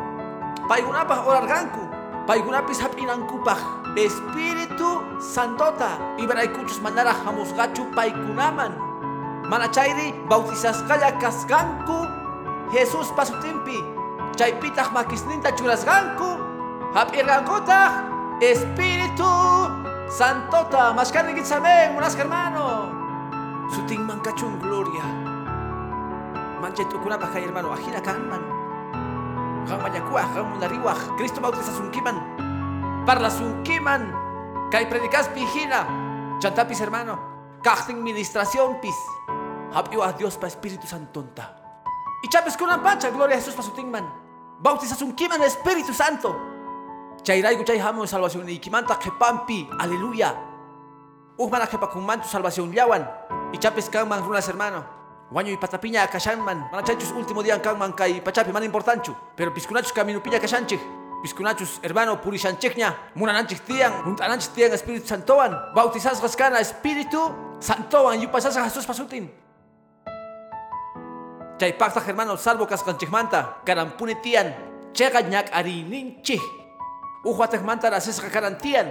Paigunapaj orarganku. Paigunapis hapinankupaj. Espíritu Santota. Ibaraykuchus manara hamusgachu paikunaman. Manachayri bautizasqalla kasganku. Jesús pasutimpi. Chaypitaq makisninta churasganku. Hap'irgankutaq. Espíritu Santota. Mashkarninkitzamen, unas hermano. Sutin mankachun gloria. Manchay tukunapaj kay hermano. Ajina kanman. Gan mayakuaj, gan munariwaj. Cristo bautizasunkiman. Parlasunkiman. Kay predicas pijina. Chantapis hermano. Kajtin ministración pis. Hapiwa Dios pa Espíritu Santonta. Y chapes kunan pancha, gloria a Jesús pa sutingman. Bautizasunkiman Espíritu Santo. Chayraigu chay hamo salvación ikimanta kepampi. Aleluya. Uhmana kepakunman tu salvación yawan. Y chapes kanman runas hermano. Waño y patapiña akashanman. Mana chanchus último día kanman kay pachapi man importanchu. Pero piscunachus camino piña kashanchik. Piscunachus hermano purishanchikña. Munananchik tian. Juntananchik tian Espíritu Santoan. Bautizas gascana Espíritu Santoan. Yupasas Jesús pasutin. Chay pacta hermano salvo kaskanchikmanta. Karampune tian. Chega ñak arininchik. Uhuatek manta rasesqa karantian.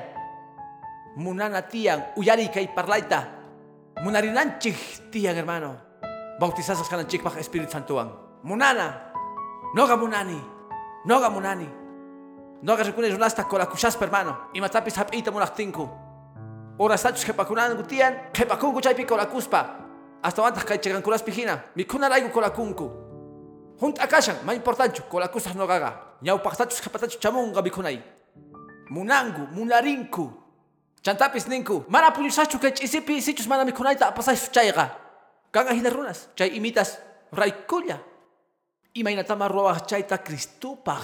Munana tian. Uyari kay parlaita. Munarinanchik tian hermano. Bautizas kananchik pa Espíritu Santoan. Munana. Noga munani. Noga munani. Noga rekunes unasta kola kushaspa hermano. Imatapis hapita munaqtinku. Ora stachus kepakunan gutian. Kepakunku chaypi kola kuspa. Hasta antes kay chegankulas pijina. Mikuna raigu kola kunku. Junt akashan, ma importanchu, kola kusas no gaga. Nyau paktachus kepatachus chamunga mikunay. Munangu, munarinku. Chantapis ninku. Mana puñusachu kay chisipi sichus mana mikunayta apasay chayga. Kanga hina runas. Chay imitas raikulla. Imainatama roa chayta Cristupaj.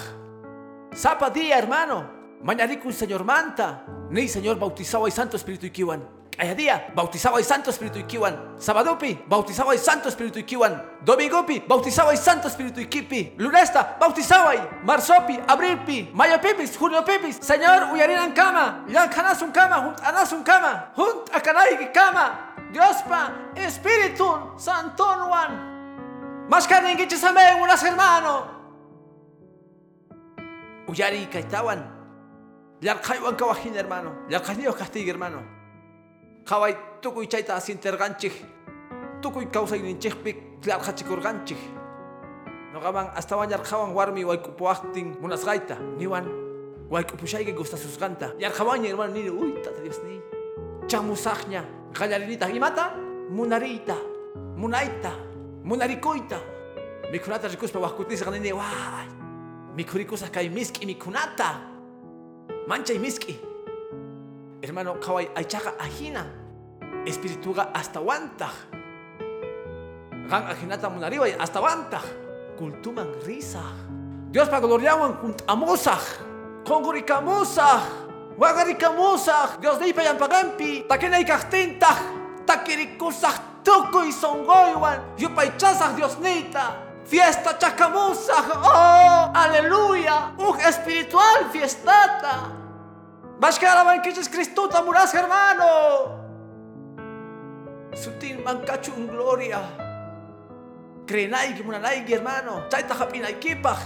Sapa día, hermano. Mañariku Señor Manta. Ni Señor bautizado y Santo Espíritu Ikiwan. Kaya día, bautizado y Santo Espíritu Ikiwan. Sabadopi, bautizado y Santo Espíritu Ikiwan. Domingopi, bautizado y Santo Espíritu Ikipi. Lunesta, bautizado y Marzopi, Abrilpi, Mayo Pipis, Junio Pipis. Señor, uyarinan kama. Yan kanasun kama, junt anasun kama. Junt akanay kama. Diospa, Espíritu Santo Juan. Mas kaningichisameng unas hermano. Uyari kaitawan. Yarkaywan kawajin hermano. Yarkayniyo castigo hermano. Kaway tukuy chayta asinterganchik. Tukuy kawsayninchikpik tlarkachikurganchik. Noqaman astawan yarqawan warmi waykupuwaqtin munasqayta. Niwan waykupushayki gustasusqanta. Yarqawanña hermano nini uy tata Dios ni. Chamusaqña. Qallarinita imata munarita. Munayta. Munarikuyta. Mikunata rikuspa waqkutisqa nini way. Mikurikusa kay miski mikunata. Manchay miski. Hermano, kaway aychaqa ajina. Espirituga hasta wantaq. Gan ajinata munariway hasta wantaq. Kultuman risaq. Dios pa gloriawan kuntamusaq. Qonqurikamusaq. Waqarikamusaq. Dios niypa yampagampi. Takinay kaqtintaq. Takirikusaq tukuy songoywan. Yupaychasaq Dios niyta. Fiesta chacamusaq. Oh, aleluya. Uj espiritual fiestata. Bashkaraban kichis Cristuta muras hermano. Sutin mankachun gloria. Krenayki munanayki hermano. Chayta hapinaykipaj.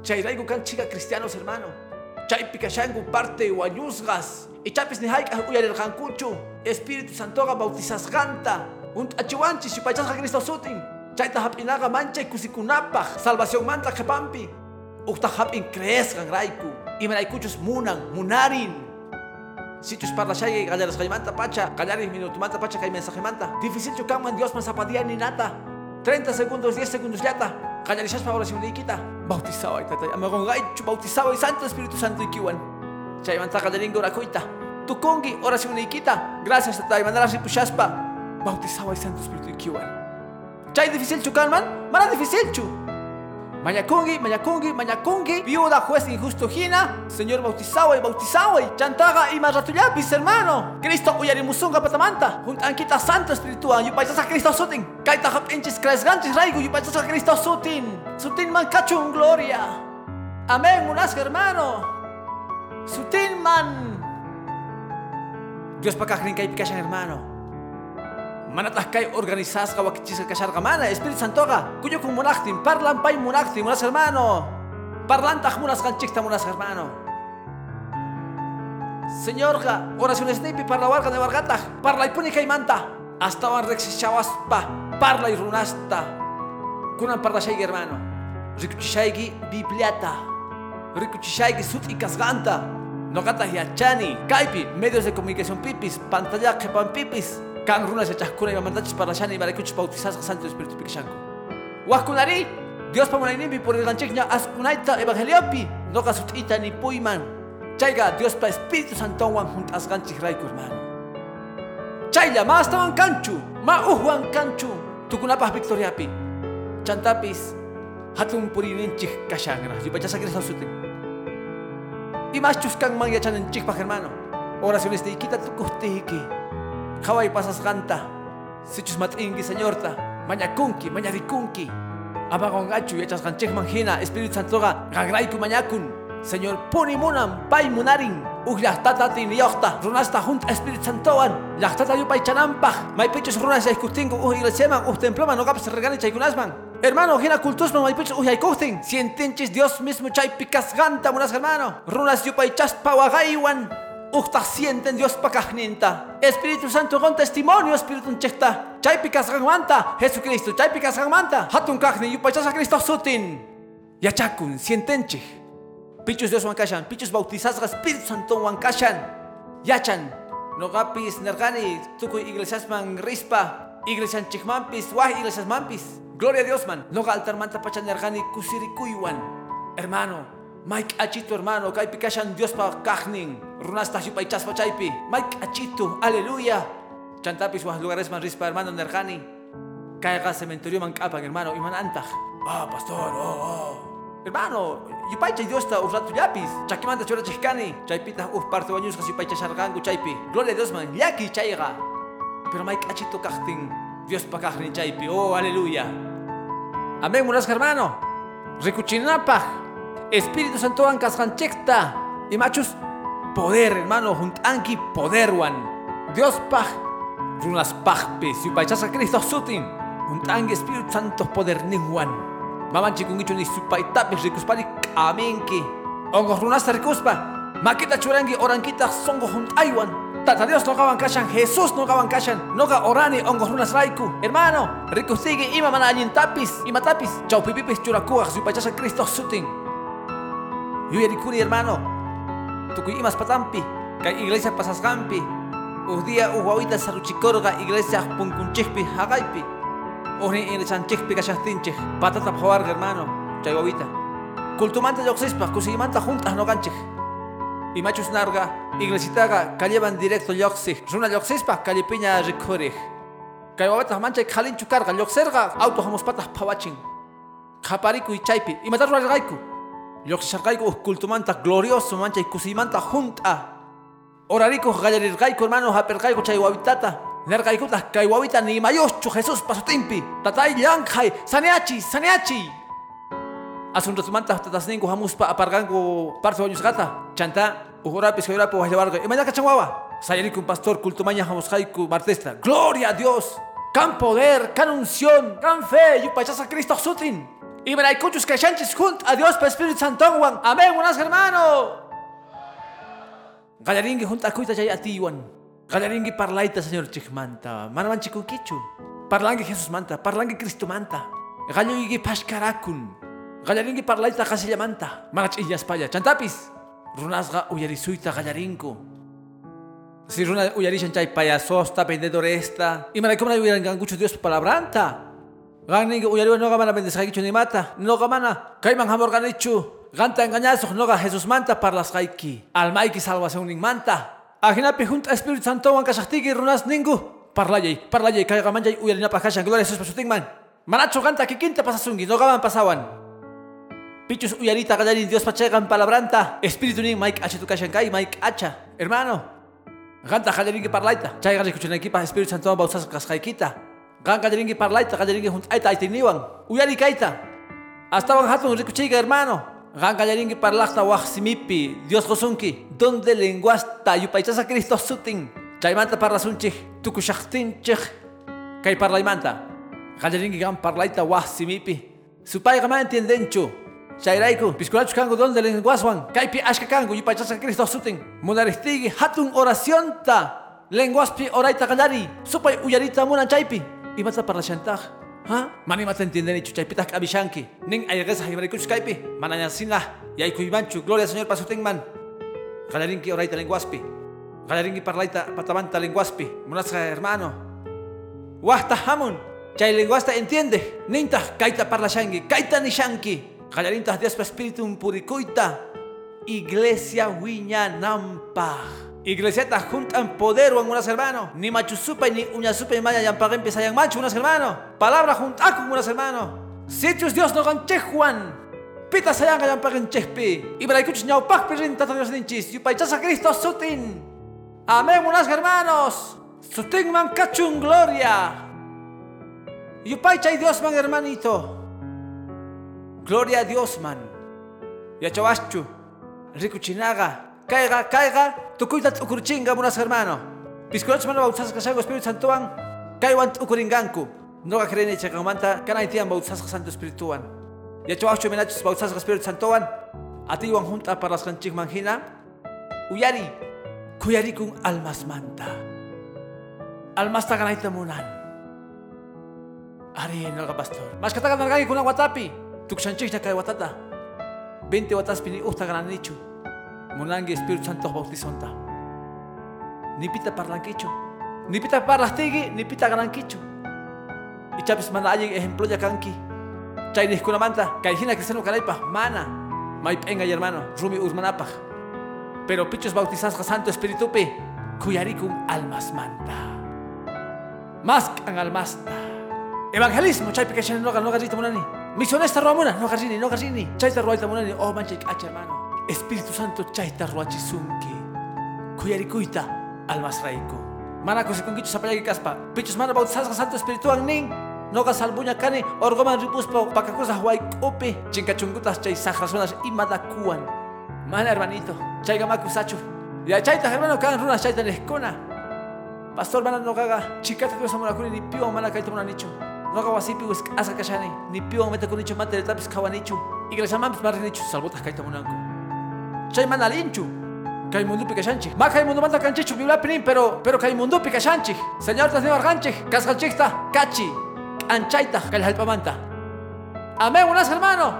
Chayrayku kan chica cristianos hermano. Chaypi kashanku parte wañusgas. Y chapis ni hayka uyarirqankuchu. Espíritu Santo bautizas ganta. Un achiwanchi si pachas Cristo sutin. Chaita hapinaga mancha kusikunapaj. Salvación manta kepampi. Ukta hapin crees gan raiku. Imeraykuchus munan, munarin. Sichus parla shay gallaras kaymanta pacha, gallaris minutumanta pacha kay mensaje manta. Difícil chukaman Dios man zapadía ni nata. 30 segundos, 10 segundos yata. Gallarisas pa oración likita. Bautizado ay tatay. Amagon gaichu bautizado y Santo Espíritu Santo ikiwan. Chaymanta gallaringo rakuita. Tukongi oración likita. Gracias tatay mandaras ripushaspa. Bautizado ay Santo Espíritu ikiwan. Chay difícil chukan man, mana difícil chu. Mañakungi, Mañakungi, Mañakungi, viuda, juez injusto Gina, Señor bautizado y bautizado y chantaga y hermano. Cristo uyarimusunga patamanta, juntanquita santo espiritual, yupayas a Cristo sutin, kaita hapinchis cresganchis raigo, yupayas a Cristo sutin, sutin man gloria. Amén, munasca hermano. Sutin man. Dios pa kajrin kay pikashan hermano. Manatah kay organizas ka wakichis kashar ka mana Espíritu Santo ka kuyo kung munaktim parlan pay munaktim munas hermano. Parlantah munas kan chikta munas hermano. Señor ka oraciones nipi parlawar ka de wargatah parlay puni kay manta. Hasta wan rexishawas pa parlay runasta. Kunan parla shaygi hermano. Rikuchishaygi bibliata. Rikuchishaygi sut ikasganta nogata yachani kaypi medios de comunicación pipis pantalla kepan pipis kan runa se chakuna y mandachis para shani para kuch bautizas santo espíritu pikishanko wakunari Dios pamunaynipi por el ganchekña askunaita evangeliopi no kasutita ni puiman chayga Dios pa espíritu santo wan juntas ganchik raiku hermano chayla mas tawan kanchu ma uhuan kanchu tukunapah victoriapi chantapis hatun purininchik kashangra yupachasa Cristo sutin y más chuskan man yachanenchik pa hermano. Oraciones de ikita tukuhtiki Kawai pasas ganta. Sichus matingi señorta. Mañakunki, mañarikunki. Abagon gachu y echas ganchek manjina. Espíritu Santo ga gagraiku mañakun. Señor puni munan pay munarin. Yahtata tin. Runasta junt Espíritu Santoan. Yahtata yu pay chanampaj. May pichos runas ya iskutingu uj iglesiaman. Uj temploman no gapas regani chaykunasman. Hermano, gina pichos uj yaykutin. Sientinchis Dios mismo chay picas ganta munas hermano. Runas yu pay chaspa wagaiwan. Ukta sienten Dios pakajninta. Espíritu Santo con testimonio, Espíritu Chesta. Chay picas gangmanta, Jesucristo, chay picas gangmanta. Hatun kajni, yupachasa Cristo sutin. Yachakun, sientenche. Pichus Dios wankashan, pichus bautizas Espíritu Santo wankashan. Yachan, nogapis nergani, tukuy iglesias man rispa. Iglesian chikmampis, wah iglesias mampis. Gloria a Dios man. Noga altar manta pachan nergani kusirikuywan. Hermano, Mike Achito hermano, kay pikashan Dios pa kahning. Runasta yu paichas pa chaypi. Mike Achito, aleluya. Chantapis wah lugares man rispa hermano nerjani. Kaya cementerio man kapan hermano, iman antaj. Ah, pastor, oh, oh. Hermano, yu paicha Dios ta urratu yapis. Chakimanta chora chikani. Chaypita uf parte bañus kasi paicha shargangu chaypi. Gloria a Dios man, yaki chayga. Pero Mike Achito kahting. Dios pa kahning chaypi. Oh, aleluya. Amén, munas hermano. Rikuchinapaj. Espíritu Santo ancas y machos poder hermano juntanki poder wan. Dios paj runas pajpe si pachasa Cristo sutin juntanki Espíritu Santo poder wan maman chikungicho ni supaitapis rikuspari amenki ongos runas rikuspa makita churangi orankita songo juntaiwan Tata Dios no gaban kashan, Jesús no gaban kashan, no ga orani ongos runas raiku. Hermano, rico sigue ima mana alin tapis, ima tapis, chau pipipis churakuah, si pachasa Cristo sutin. Yuyarikuri hermano, tukuy imas patampi, kay iglesia pasasgampi, uhdía uhuawita saruchikorga iglesia punkunchikpi hagaypi, uhni inglesanchikpi kashahtinchik, patata pawarga hermano, chay wawita. Kultumanta yoxispa, kusigimanta juntas no ganchik. Y machos narga, iglesitaga, calleban directo yoxik, runa yoxispa, callepiña rikurig. Kay wawita mancha kalinchu karga, yoxerga, auto hamos patas pawachin. Kapariku y chaypi, y matar ragaiku. Yoxishargaiku kultumanta glorioso mancha y kusimanta junta. Orariku gallarirgaiku hermano hapergaiku chay wawitata. Nergaikutas kay wawita Jesús pasutimpi. Tatay yanjay, saneachi, saneachi. Asuntotumanta tatasninku hamuspa aparganku parte wañus gata. Chanta, ujurapis joyrapo wajlawarga. Imaya kachanwawa. Sayariku pastor kultumaña hamushaiku martestra. Gloria a Dios. Can poder, can unción, can fe, yupachasa Cristo sutin. Y la que chanches junto a Dios para Espíritu Santo. Amén, buenas hermano. Galaringue junto a cuita chay atiwan. Gallaringi parlaita señor chikmanta. Manaman chikunkichu. Parlangi Jesus manta, parlangi Cristo manta. Galloigi pashkarakun. Gallaringi parlaita kasillamanta. Manach illaspaya. Chantapis. Runasga uyarisuita gallarinku. Si runa uyarishan chay payasosta, vendedoresta. Y manay como uyaran gangucho Dios palabranta. Ganing uyariwa no gamana bendesaikichu ni mata. No gamana. Kaiman hamor ganichu. Ganta engañazo no ga Jesus manta parlas gaiki. Almaiki salvación ning manta. Aginapi junta Espíritu Santo wan kashtigi runas ningu. Parlayay, parlayay kay gamanjay uyarina pakashan gloria Jesus pasutingman. Manacho ganta kikinta pasasungi no gaman pasawan. Pichus uyarita gallarin Dios pachegan palabranta. Espíritu ning Mike acha tu kai Mike acha. Hermano. Ganta gallarin ki parlaita. Chay gallarin kuchun equipa Espíritu Santo bausas kaskaikita. Gan gallarin ki parlaita gallarin ki junta aita aitiniwan. Uyari kaita. Hasta van hatun rikuchiga hermano. Gan parlakta wah simipi. Dios gosunki. Donde lenguasta yupaichasa Cristo sutin. Chay manta parla sunchik. Tukushaktin chik. Kay parlaimanta. Gallarin ki gan parlaita wah simipi. Supay gama entiendenchu. Chayraiku, pisculachu kangu donde lenguaswan, kaipi ashka kangu y pachasa Cristo sutin, munaristigi hatun oración ta, lenguaspi oraita gallari, supay uyarita munan chaipi, para la chantaj. ¿Ha? Mani mata entienden y chuchaipitas abishanki, ning ayagesa hibarikuch kaipi, mananyasina, y ay kuibanchu, gloria Señor pasutin man. Gallarinki oraita lenguaspi, gallarinki parlaita patamanta lenguaspi, munasca hermano. Wahta hamun, chay lenguasta entiende, ninta kaita parla shangi, kaita ni shanki. Gallarintas Dios Espíritu puricuita. Iglesia Wiña Nampa. Iglesia ta juntan poder en unas hermano. Ni machusupa ni uñasupa y maya yampaga empieza yang macho unas hermano. Palabra junta con unas hermano. Sitios Dios no ganche Juan. Pita sayanga yampaga en chespi. Y para escuchar ñau pak pirinta Dios ninchis. Y paichasa Cristo sutin. Amén unas hermanos. Sutin man cachun gloria. Y paicha Dios man hermanito. Gloria a Dios, man. Ya chavaschu. Caiga, caiga. Tukuita ukurchinga, buenas hermano. Piscolach mano bautazas kasango Espíritu Santoan. Kaiwan ukuringanku. No creen echa kamanta. Kana itian bautazas Santo Espirituan. Ya chavaschu menachos bautazas Espíritu Santoan. Ati wan junta para las canchig manjina. Uyari. Kuyari kung almas manta. Almas taganaita munan. Ari no ga pastor. Mas katakan nalgagi kuna watapi. Tukshanchikna kay watata. 20 watas pini uhta granichu. Munangi Espíritu Santo bautizonta. Nipita parlanquicho. Nipita parlastigi, nipita granquicho. Y chapis mana ayen ejemplo ya kanki. Chay manta, kay hina cristiano kalaipa, mana. May penga y hermano, rumi urmanapaj. Pero pichos bautizados Santo Espíritu pe, kuyaricum almas manta. Más ang almasta. Evangelismo, chay pikashan no no garita munani. Misionesta Romana, no garzini, no garzini. Chaita ruaita munani, oh manche hermano. Espíritu Santo chaita ruachi sunki. Kuyarikuita almas raiku. Mana kosi kungichu sapayagi kaspa. Pichus mana bautizados Santo Espíritu ang ning. No ga salbuña kani orgoman ripuspa pakakusa huay upi. Chinkachungutas chay sajrasonas imadakuan. Mana hermanito, chay gamaku sachu. Ya chaita hermano kan runas chaita neskuna. Pastor mana no gaga chikata Dios amor kuni ni pio mana kaita muna nicho. No gawa sipi wis asa kashani ni pio meta kuni nicho mate de tapis kawanichu. Iglesia mampis marri nicho salbotas kaita munanku. Chay mana linchu. Kay mundu pikashanchi. Ma kay mundu manta kanchichu biblia pinin pero pero kay mundu pikashanchi. Señor tas nevar ganchi. Kasgalchikta kachi. Anchaita kay halpamanta. Amén unas hermano.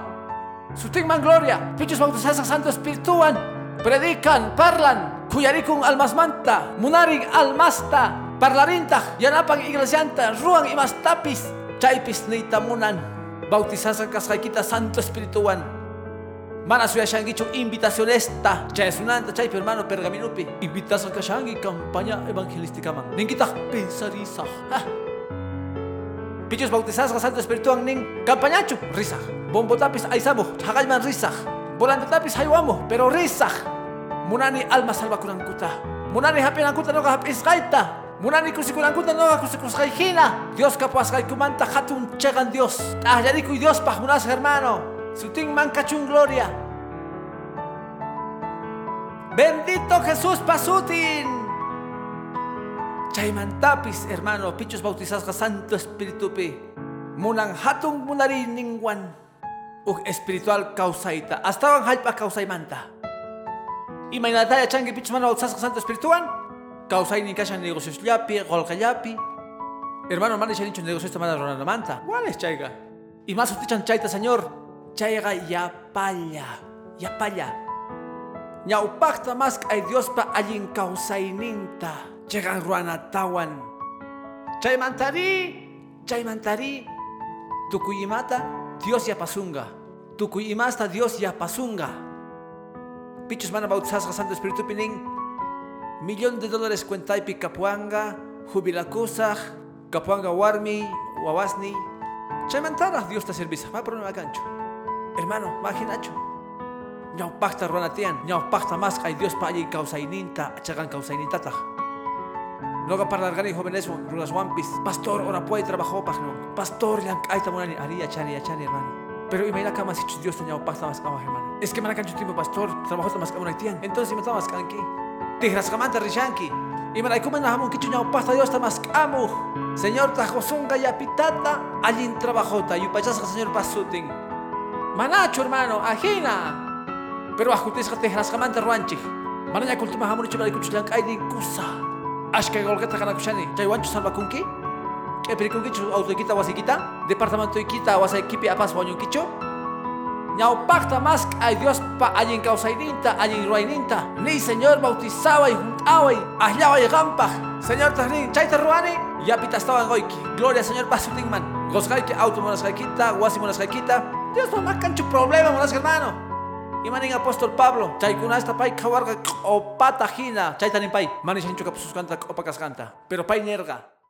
Sutigman gloria. Pichos bautizados Santo Espirituan. Predican, parlan. Kuyarikun almas manta. Munaring almasta. Parlarinta. Yanapang iglesianta. Ruang imas tapis. Chaypis neitamunan. Bautizados kashaykita Santo Espirituan. Mana suya shangichu invitación esta. Chay sunanta chay hermano pergaminupi. Invitación kashangi campaña evangelística man. Ningita pensarisa. Pichos bautizados a Santo Espíritu ang ning campañacho risa. Bombo tapis aisamo hagayman risa. Volante tapis haywamo pero risa. Munani alma salva kuta. Munani hapi kuta no hapis kaita. Munani kusikunan kuta no kusikus hina. Dios kapuas kay kumanta hatun chegan Dios. Ah yariku Dios pa munas hermano. Suting man kachun gloria. Bendito Jesús pasutin. Chayman tapis, hermano, pichos bautizados Santo Espíritu pi. Munang hatong munari ningwan. Ug espiritual kausaita. Hasta ang halpa kausaimanta. Y may nataya changi pichos man bautizados Santo Espirituan. Causaynin kashan negocios llapi, golkallapi. Hermano, man, dicho negocios esta manta. ¿Cuál es chaiga? Y más usted chaita, señor. Chaiga yapalla, yapalla. Ñaupakta más ay Dios pa allin causaininta. Llegan ruanatawan. Chaymantari, chaymantari. Tukuyimata, Dios ya pasunga. Tukuyimasta, Dios ya pasunga. Pichos mana bautizas Santo Espíritu Pinin. Millón de dólares cuentaipi capuanga, jubilakusaj, capuanga warmi, wawasni. Chaymantara, Dios te servisa. Va problema gancho. Hermano, imaginacho. Ñau pacta ronatian, ñau pacta más ay Dios pa allí causaininta, chagan causainintatah. Noga para largar jóvenes rugas wampis. Pastor, ora puede trabajo no. Pastor, yang ay tamunani aria chani chani hermano. Pero imagina kama si Dios tenía pasta más hermano. Es que mana cancho tiempo pastor, trabajo más kama tian. Entonces me más kanki. Tihras kamanta rishanki. Y me la ikumen na hamun kichu ñau pasta Dios más kamu. Señor tajosonga ya pitata, allin trabajota y pachas señor pasutin. Manacho hermano, ajina. Pero ajutis tihras kamanta ruanchi. Mana ya kultima hamun chiba ikuchu yang ay din kusa. Ashka golgata kana kushani. Chay wanchu salva kunki? E perikunki chu autoikita wasikita? Departamento ikita wasakipi apas wanyunkicho? Ñau pacta más ay Dios pa allin causaininta, allin ruaininta. Ni Señor bautizaba y juntaba y ahlaba y. Señor tahnin, chay ruani? Ya pita estaba en goiki. Gloria Señor pasutingman. Gosgaiki auto monasgaikita, wasi monasgaikita. Dios no más cancho problema monas hermano. Imanin apóstol Pablo, chaykunasta pay kawarga o patajina, chaytanin pay, manis hincho kapusus canta o pacas canta, pero pay nerga.